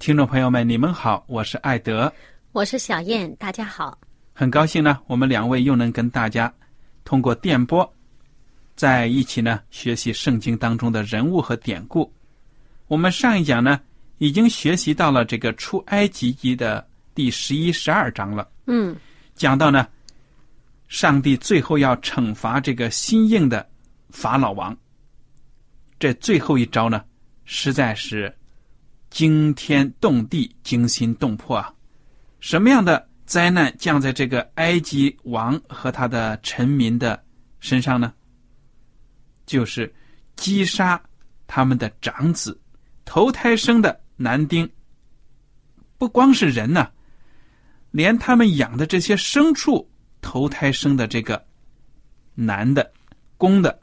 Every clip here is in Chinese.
听众朋友们，你们好，我是艾德，我是小燕，大家好，很高兴呢，我们两位又能跟大家通过电波。在一起呢，学习圣经当中的人物和典故。我们上一讲呢，已经学习到了这个出埃及记的第十一、十二章了。嗯，讲到呢，上帝最后要惩罚这个心硬的法老王。这最后一招呢，实在是惊天动地、惊心动魄啊！什么样的灾难降在这个埃及王和他的臣民的身上呢？就是击杀他们的长子，头胎生的男丁。不光是人呢，连他们养的这些牲畜头胎生的这个男的、公的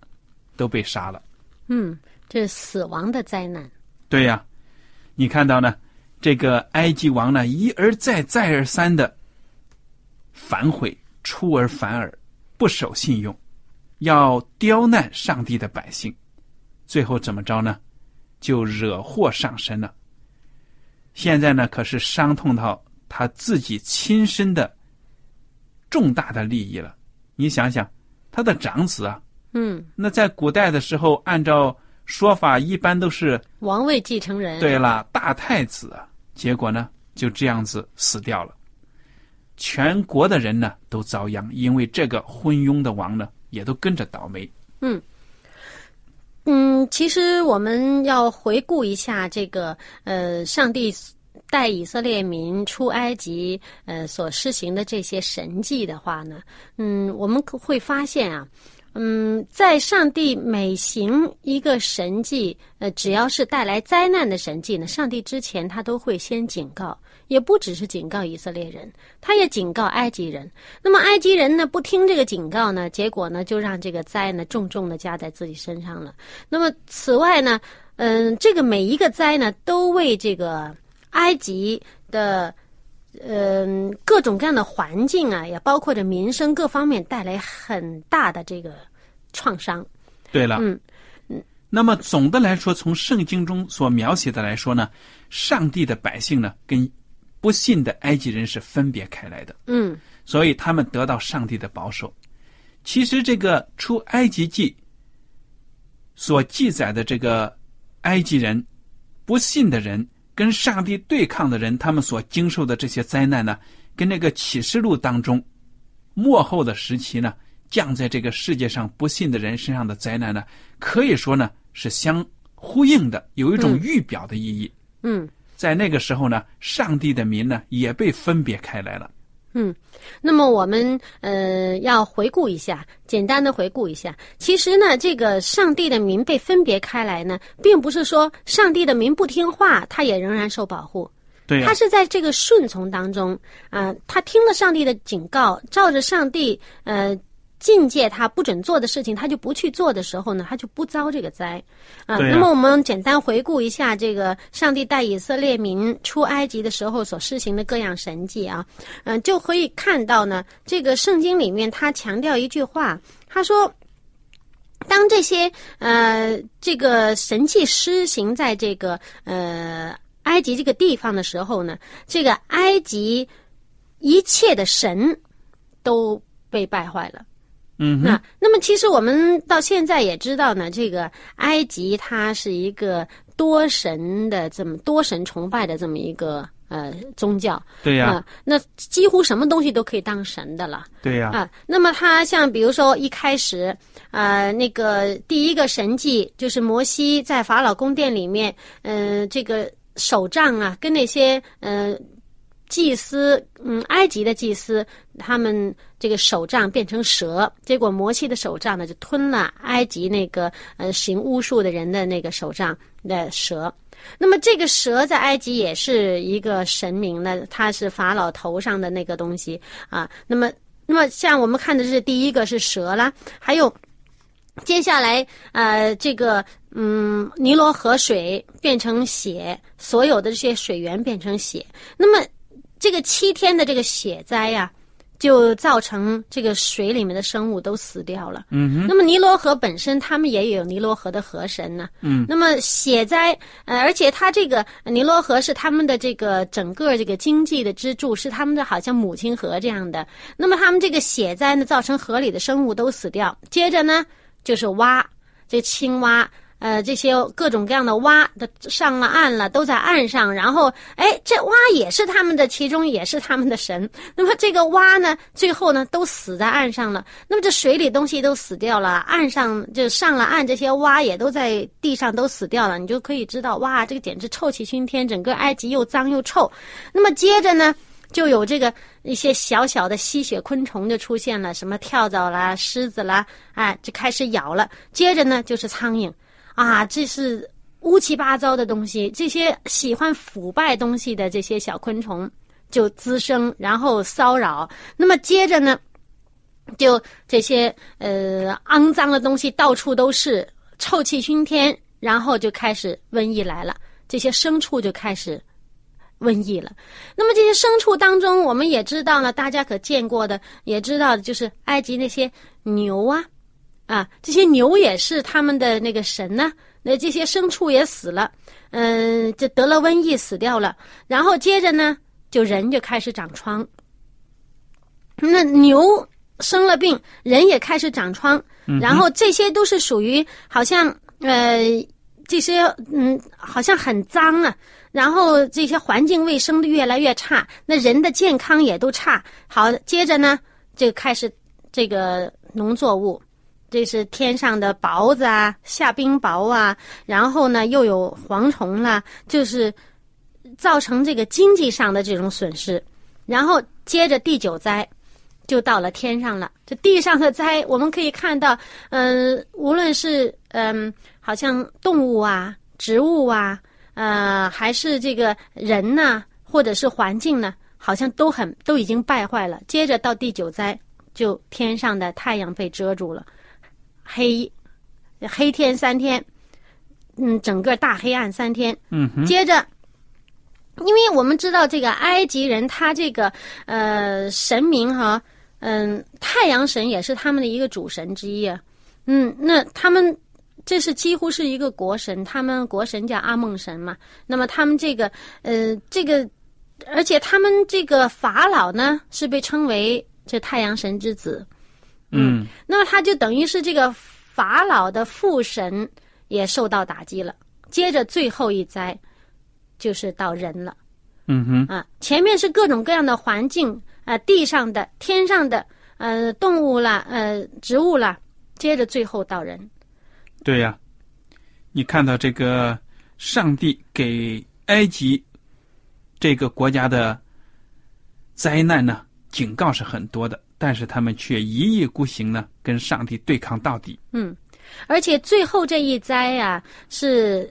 都被杀了。嗯，这是死亡的灾难。对呀，你看到呢？这个埃及王呢，一而再、再而三的反悔，出尔反尔，不守信用。要刁难上帝的百姓，最后怎么着呢？就惹祸上身了。现在呢，可是伤痛到他自己亲身的重大的利益了。你想想，他的长子啊，嗯，那在古代的时候，按照说法，一般都是王位继承人。对了，大太子啊，结果呢，就这样子死掉了。全国的人呢，都遭殃，因为这个昏庸的王呢。也都跟着倒霉。嗯，嗯，其实我们要回顾一下这个呃，上帝带以色列民出埃及呃所施行的这些神迹的话呢，嗯，我们会发现啊，嗯，在上帝每行一个神迹，呃，只要是带来灾难的神迹呢，上帝之前他都会先警告。也不只是警告以色列人，他也警告埃及人。那么埃及人呢，不听这个警告呢，结果呢，就让这个灾呢重重的加在自己身上了。那么此外呢，嗯，这个每一个灾呢，都为这个埃及的，嗯，各种各样的环境啊，也包括着民生各方面带来很大的这个创伤。对了，嗯嗯，那么总的来说，从圣经中所描写的来说呢，上帝的百姓呢，跟不信的埃及人是分别开来的，嗯，所以他们得到上帝的保守。其实这个出埃及记所记载的这个埃及人不信的人跟上帝对抗的人，他们所经受的这些灾难呢，跟那个启示录当中末后的时期呢，降在这个世界上不信的人身上的灾难呢，可以说呢是相呼应的，有一种预表的意义，嗯。在那个时候呢，上帝的民呢也被分别开来了。嗯，那么我们呃要回顾一下，简单的回顾一下。其实呢，这个上帝的民被分别开来呢，并不是说上帝的民不听话，他也仍然受保护。对呀、他是在这个顺从当中啊、他听了上帝的警告，照着上帝呃境界他不准做的事情，他就不去做的时候呢，他就不遭这个灾啊。那么我们简单回顾一下这个上帝带以色列民出埃及的时候所施行的各样神迹啊，嗯、就可以看到呢，这个圣经里面他强调一句话，他说。当这些呃这个神迹施行在这个呃埃及这个地方的时候呢，这个埃及一切的神都被败坏了。嗯，那那么其实我们到现在也知道呢，这个埃及它是一个多神的这么多神崇拜的这么一个呃宗教。对呀、啊那几乎什么东西都可以当神的了。对呀、啊，那么他像比如说一开始，呃，那个第一个神迹就是摩西在法老宫殿里面，嗯、这个手杖啊，跟那些呃祭司，嗯，埃及的祭司，他们这个手杖变成蛇，结果摩西的手杖呢就吞了埃及那个呃行巫术的人的那个手杖的蛇。那么这个蛇在埃及也是一个神明呢，它是法老头上的那个东西啊。那么，那么像我们看的是第一个是蛇啦，还有接下来呃这个嗯尼罗河水变成血，所有的这些水源变成血。那么这个七天的这个血灾呀、就造成这个水里面的生物都死掉了。嗯哼，那么尼罗河本身，他们也有尼罗河的河神呢。嗯，那么血灾，呃，而且它这个尼罗河是他们的这个整个这个经济的支柱，是他们的好像母亲河这样的。那么他们这个血灾呢，造成河里的生物都死掉。接着呢，就是蛙，这青蛙。呃，这些各种各样的蛙都上了岸了，都在岸上。然后，哎，这蛙也是他们的，其中也是他们的神。那么这个蛙呢，最后呢都死在岸上了。那么这水里东西都死掉了，岸上就上了岸，这些蛙也都在地上都死掉了。你就可以知道，哇，这个简直臭气熏天，整个埃及又脏又臭。那么接着呢，就有这个一些小小的吸血昆虫就出现了，什么跳蚤啦、狮子啦，哎，就开始咬了。接着呢，就是苍蝇。啊，这是乌七八糟的东西，这些喜欢腐败东西的这些小昆虫就滋生，然后骚扰。那么接着呢，就这些呃肮脏的东西到处都是，臭气熏天，然后就开始瘟疫来了，这些牲畜就开始瘟疫了。那么这些牲畜当中，我们也知道呢，大家可见过的，也知道的就是埃及那些牛啊。啊，这些牛也是他们的那个神呢、那这些牲畜也死了，嗯，这得了瘟疫死掉了，然后接着呢，就人就开始长疮。那牛生了病，人也开始长疮，然后这些都是属于好像呃这些嗯好像很脏啊，然后这些环境卫生的越来越差，那人的健康也都差。好，接着呢就开始这个农作物。这是天上的雹子啊，下冰雹啊，然后呢又有蝗虫啦，就是造成这个经济上的这种损失。然后接着第九灾就到了天上了，这地上的灾我们可以看到，嗯、无论是嗯、好像动物啊、植物啊，呃，还是这个人呐、或者是环境呢，好像都很都已经败坏了。接着到第九灾，就天上的太阳被遮住了。黑黑天三天，嗯，整个大黑暗三天。嗯，接着，因为我们知道这个埃及人，他这个呃神明哈，嗯，太阳神也是他们的一个主神之一啊。嗯，那他们这是几乎是一个国神，他们国神叫阿梦神嘛。那么他们这个呃这个，而且他们这个法老呢是被称为这太阳神之子。嗯那么他就等于是这个法老的父神也受到打击了。接着最后一灾就是到人了嗯哼，啊，前面是各种各样的环境啊，地上的、天上的，呃，动物啦，呃，植物啦，接着最后到人。对呀、你看到这个上帝给埃及这个国家的灾难呢，警告是很多的，但是他们却一意孤行呢，跟上帝对抗到底。嗯而且最后这一灾啊，是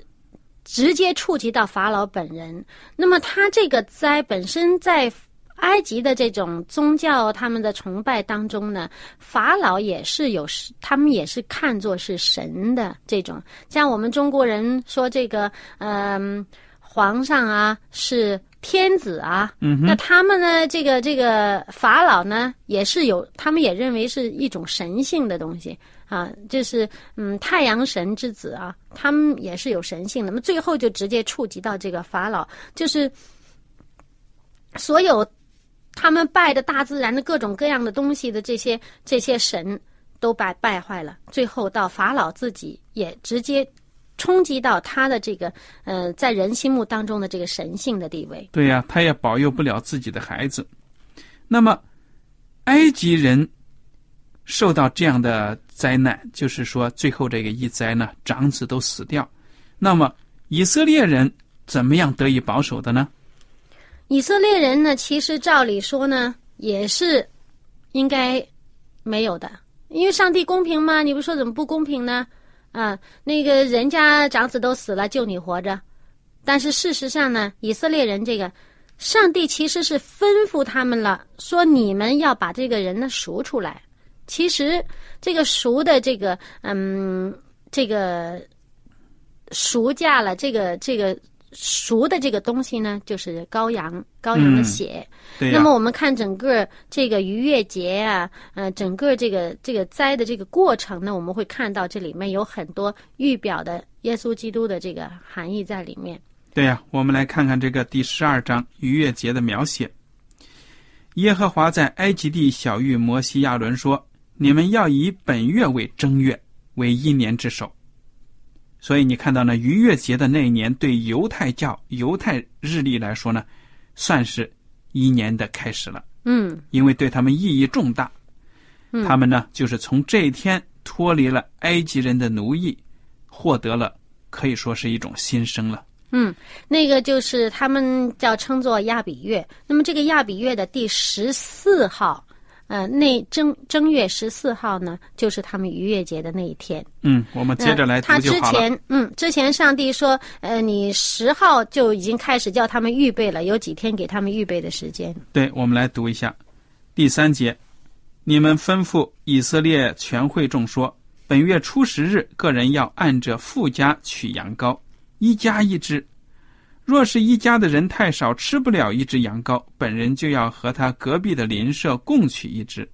直接触及到法老本人。那么他这个灾本身在埃及的这种宗教他们的崇拜当中呢，法老也是有，他们也是看作是神的这种。像我们中国人说这个，嗯、皇上啊是天子啊，嗯哼那他们呢，这个这个法老呢，也是有，他们也认为是一种神性的东西啊，就是嗯太阳神之子啊，他们也是有神性的。那么最后就直接触及到这个法老，就是所有他们拜的大自然的各种各样的东西的这些这些神都拜败坏了，最后到法老自己也直接冲击到他的这个呃在人心目当中的这个神性的地位。对呀、他也保佑不了自己的孩子。那么，埃及人受到这样的灾难，就是说最后这个一灾呢，长子都死掉。那么以色列人怎么样得以保守的呢？以色列人呢，其实照理说呢，也是应该没有的，因为上帝公平吗？你不说怎么不公平呢？啊，那个人家长子都死了，就你活着。但是事实上呢，以色列人这个，上帝其实是吩咐他们了，说你们要把这个人呢赎出来。其实这个赎的这个，嗯，这个赎价了，这个这个赎的这个东西呢，就是羔羊，羔羊的嗯血。那么我们看整个这个逾越节啊，呃，整个这个这个灾的这个过程呢，我们会看到这里面有很多预表的耶稣基督的这个含义在里面。对呀、我们来看看这个第十二章逾越节的描写。耶和华在埃及地小谕摩西亚伦说：“你们要以本月为正月，为一年之首。”所以你看到呢，逾越节的那一年，对犹太教、犹太日历来说呢，算是一年的开始了，嗯因为对他们意义重大。嗯他们呢，就是从这一天脱离了埃及人的奴役，获得了可以说是一种新生了。嗯，那个就是他们叫称作亚比月。那么这个亚比月的第十四号，呃，那正正月十四号呢，就是他们逾越节的那一天。嗯，我们接着来读他之就好了。前，嗯，之前上帝说，呃，你十号就已经开始叫他们预备了，有几天给他们预备的时间。对，我们来读一下第三节：你们吩咐以色列全会众说，本月初十日，个人要按着富家取羊羔，一家一只。若是一家的人太少，吃不了一只羊羔，本人就要和他隔壁的邻舍共取一只。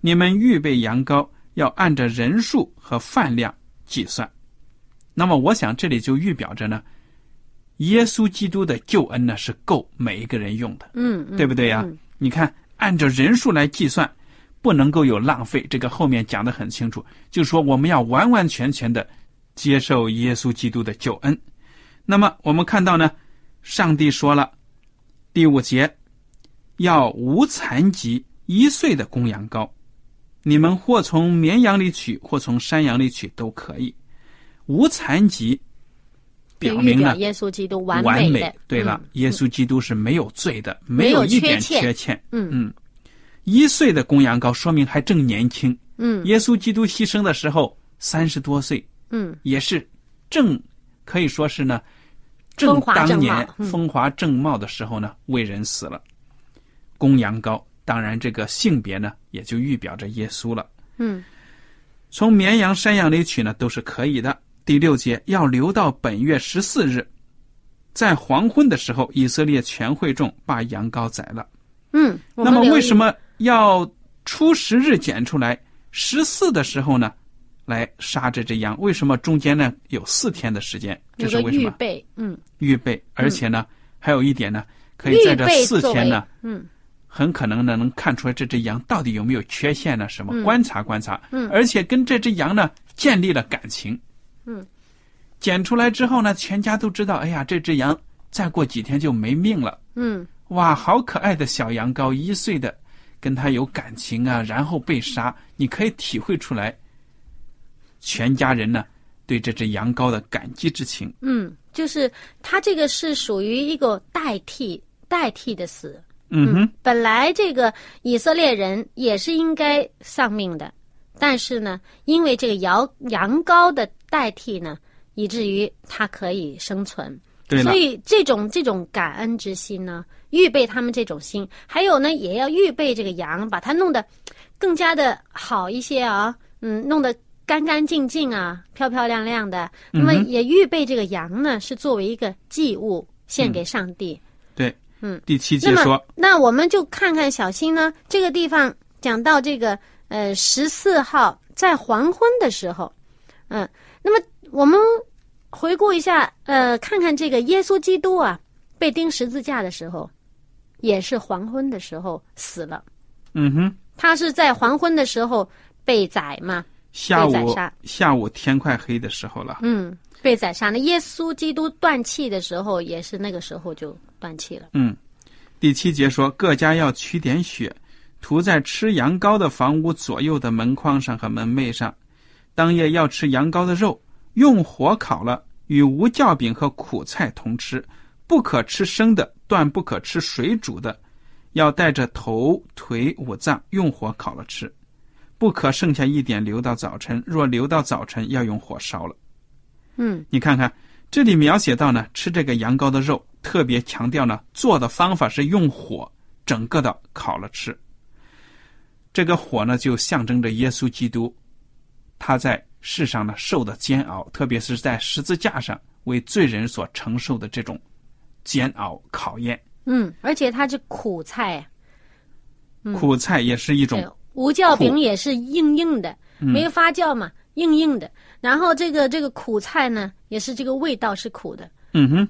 你们预备羊羔，要按照人数和饭量计算。那么，我想这里就预表着呢，耶稣基督的救恩呢是够每一个人用的。嗯，嗯对不对呀、嗯你看，按照人数来计算，不能够有浪费。这个后面讲的很清楚，就说我们要完完全全的接受耶稣基督的救恩。那么我们看到呢，上帝说了，第五节要无残疾一岁的公羊羔，你们或从绵羊里取，或从山羊里取都可以。无残疾，表明了耶稣基督完完美。对了，嗯耶稣基督是没有罪的，没有有一点缺欠欠。嗯嗯，一岁的公羊羔说明还正年轻。嗯耶稣基督牺牲的时候三十多岁，嗯也是正可以说是呢，正当年风华正茂的时候呢，为人死了。公羊羔，当然这个性别呢，也就预表着耶稣了。嗯从绵羊、山羊里取呢，都是可以的。第六节要留到本月十四日，在黄昏的时候，以色列全会众把羊羔宰了。嗯。那么为什么要初十日捡出来，十四的时候呢，来杀这只羊？为什么中间呢有四天的时间？这是为什么？预备？嗯，预备，而且呢，还有一点呢，可以在这四天呢，嗯很可能呢能看出来这只羊到底有没有缺陷呢？什么？嗯观察观察，嗯而且跟这只羊呢建立了感情，嗯，捡出来之后呢，全家都知道，哎呀，这只羊再过几天就没命了。嗯哇，好可爱的小羊羔，一岁的，跟他有感情啊，然后被杀，你可以体会出来，全家人呢对这只羊羔的感激之情。嗯，就是他这个是属于一个代替代替的死。嗯哼，本来这个以色列人也是应该丧命的，但是呢，因为这个羊羊羔的代替呢，以至于它可以生存。对所，以这种这种感恩之心呢，预备他们这种心，还有呢，也要预备这个羊，把它弄得更加的好一些啊，嗯，弄得干干净净啊，漂漂亮亮的。那么也预备这个羊呢，是作为一个祭物献给上帝。对，嗯，第七节说，那我们就看看小新呢，这个地方讲到这个呃十四号在黄昏的时候，嗯，那么我们回顾一下，呃，看看这个耶稣基督啊被钉十字架的时候，也是黄昏的时候死了。嗯哼，他是在黄昏的时候被宰嘛，下午下午天快黑的时候了，嗯，被宰杀。那耶稣基督断气的时候，也是那个时候就断气了。嗯，第七节说，各家要取点血，涂在吃羊羔的房屋左右的门框上和门楣上。当夜要吃羊羔的肉，用火烤了，与无酵饼和苦菜同吃，不可吃生的，断不可吃水煮的，要带着头、腿、五脏用火烤了吃，不可剩下一点留到早晨。若留到早晨，要用火烧了。嗯你看看，这里描写到呢，吃这个羊羔的肉，特别强调呢，做的方法是用火整个的烤了吃。这个火呢，就象征着耶稣基督，他在世上呢受的煎熬，特别是在十字架上为罪人所承受的这种煎熬考验。嗯，而且它是苦菜。苦菜也是一种对，无酵饼也是硬硬的，没有发酵嘛，硬硬的。然后这个这个苦菜呢，也是这个味道是苦的。嗯哼，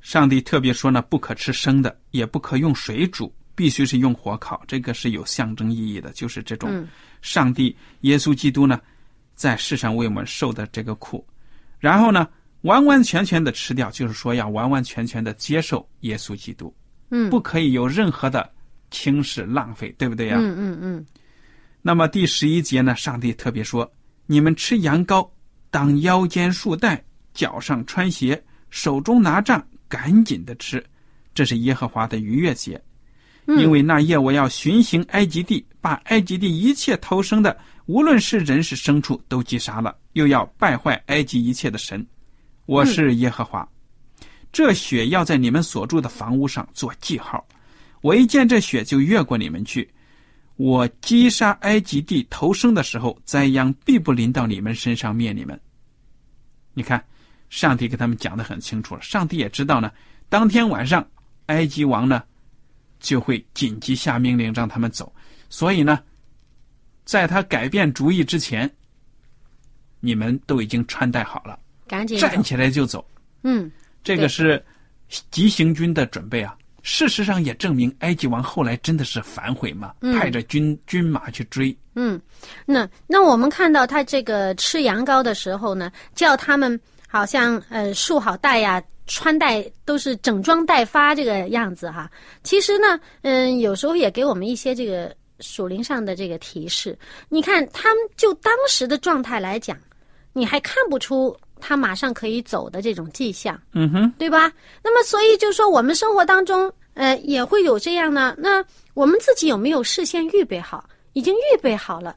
上帝特别说呢，不可吃生的，也不可用水煮，必须是用火烤。这个是有象征意义的，就是这种嗯上帝耶稣基督呢，在世上为我们受的这个苦，然后呢，完完全全的吃掉，就是说要完完全全的接受耶稣基督，嗯不可以有任何的轻视浪费，对不对呀？嗯嗯嗯那么第十一节呢，上帝特别说：“你们吃羊羔，当腰间束带，脚上穿鞋，手中拿杖，赶紧的吃。这是耶和华的逾越节，嗯因为那夜我要巡行埃及地，把埃及地一切偷生的，无论是人是牲畜，都击杀了，又要败坏埃及一切的神。我是耶和华。这血要在你们所住的房屋上做记号。我一见这血，就越过你们去。我击杀埃及地头生的时候，灾殃必不临到你们身上灭你们。你看，上帝给他们讲的很清楚了。上帝也知道呢，当天晚上，埃及王呢就会紧急下命令让他们走。所以呢，在他改变主意之前，你们都已经穿戴好了，赶紧站起来就走。嗯这个是急行军的准备啊。事实上也证明，埃及王后来真的是反悔嘛，派着军军马去追。嗯，那那我们看到他这个吃羊羔的时候呢，叫他们好像呃束好带呀，穿戴都是整装待发这个样子哈。其实呢，嗯，有时候也给我们一些这个属灵上的这个提示。你看，他们就当时的状态来讲，你还看不出他马上可以走的这种迹象。嗯哼，对吧？那么，所以就说我们生活当中，呃，也会有这样呢。那我们自己有没有事先预备好？已经预备好了，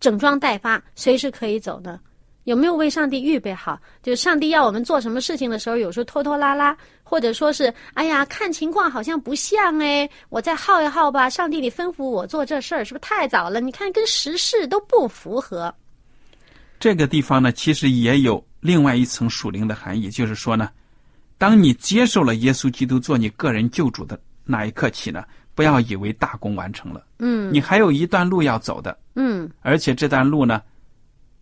整装待发，随时可以走呢？有没有为上帝预备好？就是上帝要我们做什么事情的时候，有时候拖拖拉拉，或者说是，哎呀，看情况好像不像哎，我再耗一耗吧。上帝，你吩咐我做这事儿，是不是太早了？你看跟时事都不符合。这个地方呢，其实也有另外一层属灵的含义，就是说呢，当你接受了耶稣基督做你个人救主的那一刻起呢，不要以为大功完成了，嗯。你还有一段路要走的，嗯。而且这段路呢，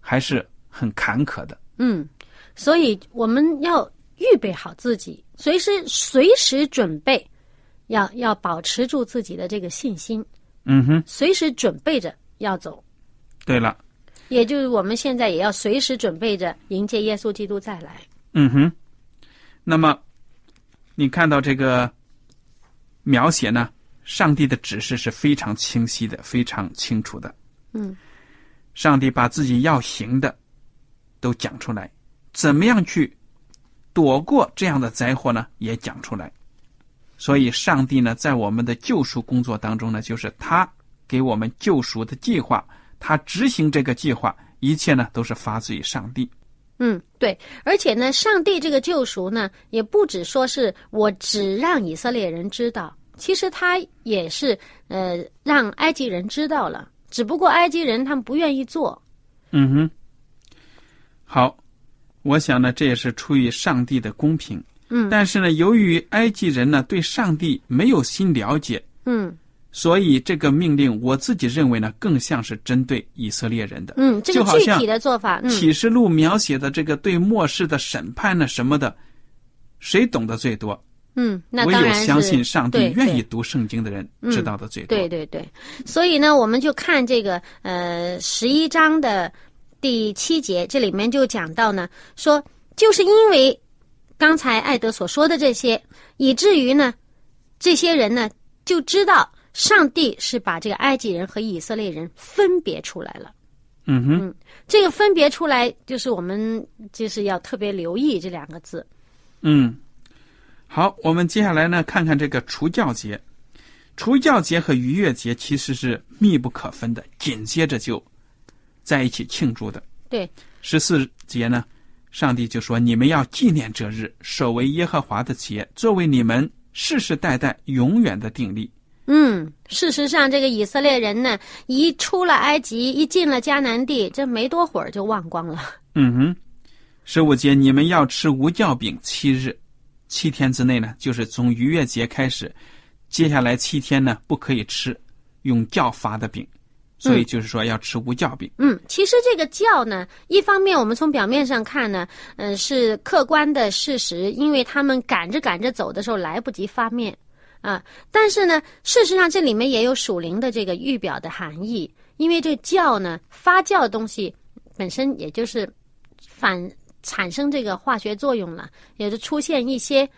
还是很坎坷的。嗯，所以我们要预备好自己，随时随时准备，要要保持住自己的这个信心，嗯哼，随时准备着要走。对了，也就是我们现在也要随时准备着迎接耶稣基督再来。嗯哼，那么你看到这个描写呢，上帝的指示是非常清晰的，非常清楚的。嗯，上帝把自己要行的都讲出来，怎么样去躲过这样的灾祸呢？也讲出来。所以，上帝呢，在我们的救赎工作当中呢，就是他给我们救赎的计划，他执行这个计划，一切呢都是发自于上帝。嗯，对，而且呢，上帝这个救赎呢，也不只说是我只让以色列人知道，其实他也是呃让埃及人知道了，只不过埃及人他们不愿意做。嗯哼，好，我想呢，这也是出于上帝的公平。嗯但是呢，由于埃及人呢对上帝没有新了解，嗯所以这个命令，我自己认为呢，更像是针对以色列人的。嗯，这个具体的做法，嗯启示录描写的这个对末世的审判呢什么的，谁懂得最多？嗯，那当然是相信上帝愿意读圣经的人嗯知道的最多。对对对，所以呢，我们就看这个呃十一章的第七节，这里面就讲到呢，说就是因为刚才艾德所说的这些，以至于呢，这些人呢就知道上帝是把这个埃及人和以色列人分别出来了。嗯哼，这个分别出来，就是我们就是要特别留意这两个字。嗯，好，我们接下来呢，看看这个除教节。除教节和逾越节其实是密不可分的，紧接着就在一起庆祝的。对，十四节呢，上帝就说：“你们要纪念这日，守为耶和华的节，作为你们世世代代永远的定例。嗯，事实上，这个以色列人呢，一出了埃及，一进了迦南地，这没多会儿就忘光了。”嗯哼，十五节你们要吃无酵饼七日，七天之内呢，就是从逾越节开始，接下来七天呢不可以吃用酵发的饼，所以就是说要吃无酵饼。嗯，其实这个酵呢，一方面我们从表面上看呢，嗯、是客观的事实，因为他们赶着赶着走的时候来不及发面啊。但是呢，事实上这里面也有属灵的这个预表的含义，因为这酵呢，发酵东西本身也就是反产生这个化学作用了，也是出现一些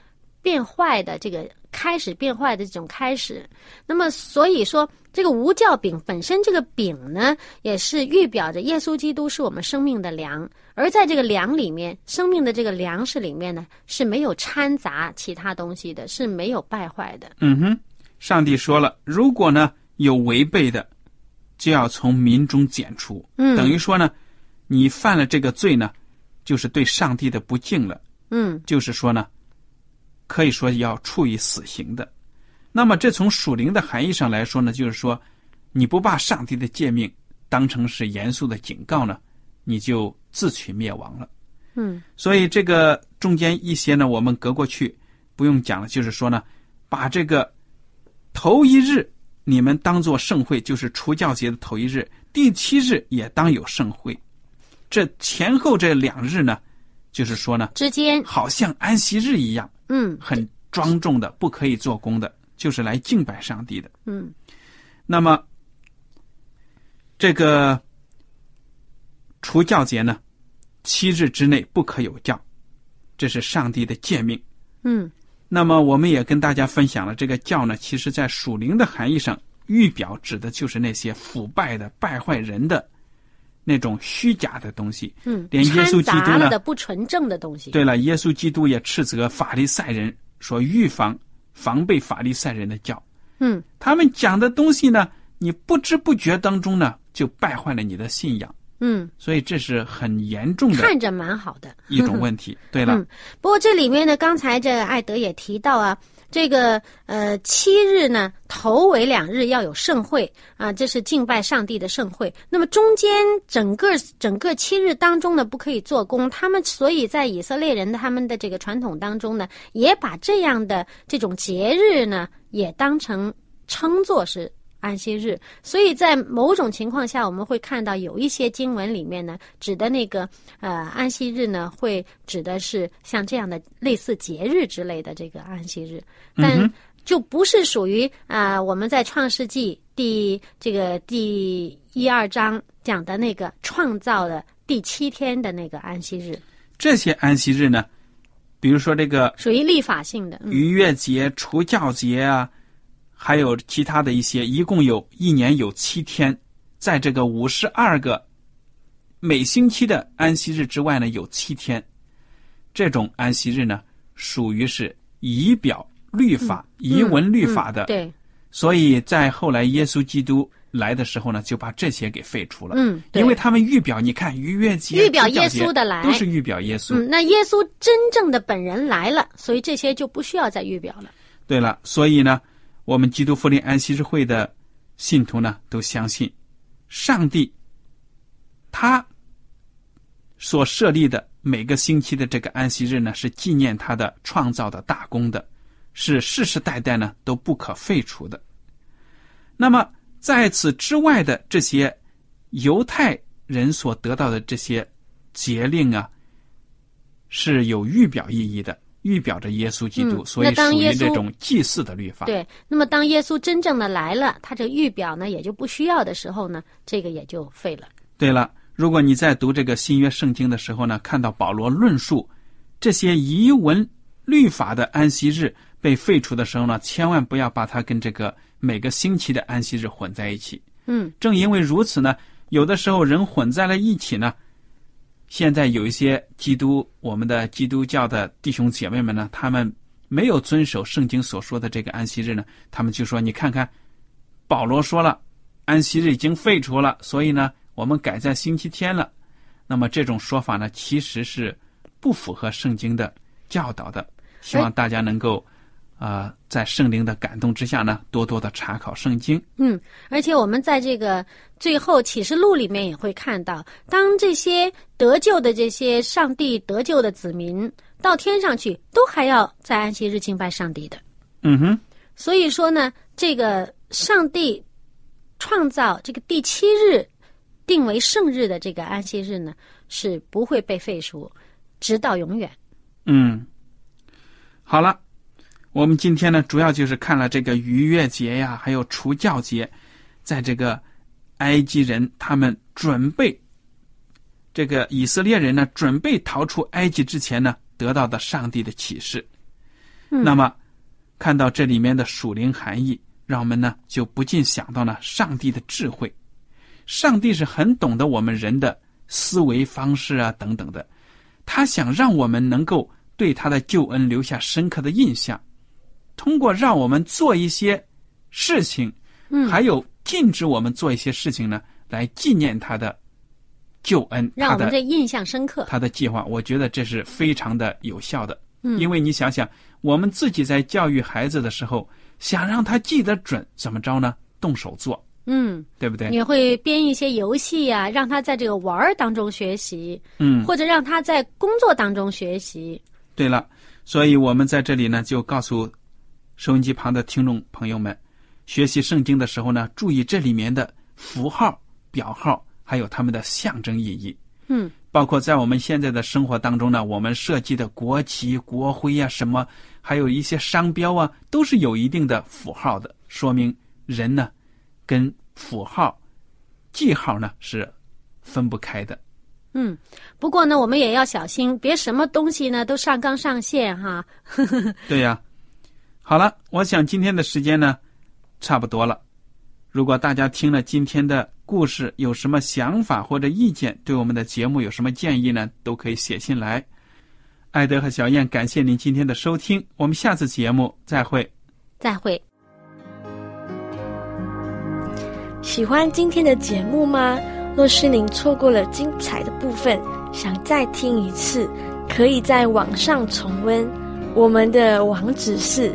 变坏的这个开始变坏的这种开始。那么所以说，这个无酵饼本身这个饼呢，也是预表着耶稣基督是我们生命的粮，而在这个粮里面，生命的这个粮食里面呢，是没有掺杂其他东西的，是没有败坏的。嗯哼，上帝说了，如果呢有违背的，就要从民中剪除。嗯等于说呢，你犯了这个罪呢，就是对上帝的不敬了。嗯就是说呢，可以说要处以死刑的。那么这从属灵的含义上来说呢，就是说，你不把上帝的诫命当成是严肃的警告呢，你就自取灭亡了。嗯所以这个中间一些呢，我们隔过去不用讲了，就是说呢，把这个头一日你们当做盛会，就是除教节的头一日，第七日也当有盛会。这前后这两日呢，就是说呢，之间，好像安息日一样，嗯很庄重的，不可以做工的，就是来敬拜上帝的。嗯那么，这个除教节呢，七日之内不可有教，这是上帝的诫命。嗯那么，我们也跟大家分享了，这个教呢，其实在属灵的含义上，预表指的就是那些腐败的、败坏人的那种虚假的东西。嗯，连耶稣基督的不纯正的东西。对了，耶稣基督也斥责法利赛人说，预防防备法利赛人的教。嗯他们讲的东西呢，你不知不觉当中呢，就败坏了你的信仰，嗯，所以这是很严重的看着蛮好的。一种问题。对了，嗯，不过这里面呢，刚才这艾德也提到啊，这个呃七日呢，头尾两日要有盛会啊，这是敬拜上帝的盛会。那么中间整个整个七日当中呢，不可以做工。他们所以在以色列人他们的这个传统当中呢，也把这样的这种节日呢，也当成称作是。安息日，所以在某种情况下，我们会看到有一些经文里面呢，指的那个呃安息日呢，会指的是像这样的类似节日之类的这个安息日，但就不是属于啊、我们在创世纪第这个第一二章讲的那个创造的第七天的那个安息日，这些安息日呢，比如说这个属于立法性的。嗯。逾越节、除教节啊，还有其他的一些，一共有一年有七天，在这个五十二个每星期的安息日之外呢，有七天。这种安息日呢，属于是仪表律法、仪文律法的，嗯对，所以在后来耶稣基督来的时候呢，就把这些给废除了。嗯，因为他们预表，你看逾越节、预表节耶稣的来都是预表耶稣。嗯，那耶稣真正的本人来了，所以这些就不需要再预表了。对了，所以呢，我们基督福临安息日会的信徒呢，都相信上帝他所设立的每个星期的这个安息日呢，是纪念他的创造的大功的，是世世代代呢都不可废除的。那么在此之外的这些犹太人所得到的这些节令啊，是有预表意义的，预表着耶稣基督，嗯所以属于这种祭祀的律法。对，那么当耶稣真正的来了，他这预表呢也就不需要的时候呢，这个也就废了。对了，如果你在读这个新约圣经的时候呢，看到保罗论述这些遗文律法的安息日被废除的时候呢，千万不要把它跟这个每个星期的安息日混在一起。嗯，正因为如此呢，有的时候人混在了一起呢。现在有一些基督我们的基督教的弟兄姐妹们呢，他们没有遵守圣经所说的这个安息日呢，他们就说：“你看看，保罗说了，安息日已经废除了，所以呢，我们改在星期天了。”那么这种说法呢，其实是不符合圣经的教导的。希望大家能够、呃在圣灵的感动之下呢，多多的查考圣经。嗯，而且我们在这个最后启示录里面也会看到，当这些得救的这些上帝得救的子民到天上去，都还要在安息日敬拜上帝的。嗯哼，所以说呢，这个上帝创造这个第七日定为圣日的这个安息日呢，是不会被废除，直到永远。嗯，好了，我们今天呢，主要就是看了这个逾越节呀，还有除教节，在这个埃及人他们准备这个以色列人呢，准备逃出埃及之前呢，得到的上帝的启示。嗯那么，看到这里面的属灵含义，让我们呢就不禁想到了上帝的智慧。上帝是很懂得我们人的思维方式啊，等等的。他想让我们能够对他的救恩留下深刻的印象，通过让我们做一些事情，嗯还有禁止我们做一些事情呢，来纪念他的救恩，让我们的这印象深刻。他的计划，我觉得这是非常的有效的。嗯因为你想想，我们自己在教育孩子的时候，想让他记得准，怎么着呢？动手做，嗯，对不对？你会编一些游戏呀、让他在这个玩儿当中学习，嗯，或者让他在工作当中学习。对了，所以我们在这里呢，就告诉收音机旁的听众朋友们，学习圣经的时候呢，注意这里面的符号、表号，还有它们的象征意义。嗯，包括在我们现在的生活当中呢，我们设计的国旗、国徽啊，什么，还有一些商标啊，都是有一定的符号的，说明人呢，跟符号、记号呢是分不开的。嗯，不过呢，我们也要小心，别什么东西呢都上纲上线哈。对呀，好了，我想今天的时间呢，差不多了。如果大家听了今天的故事，有什么想法或者意见，对我们的节目有什么建议呢，都可以写信来。艾德和小燕，感谢您今天的收听，我们下次节目再会。再会。喜欢今天的节目吗？若是您错过了精彩的部分，想再听一次，可以在网上重温。我们的网址是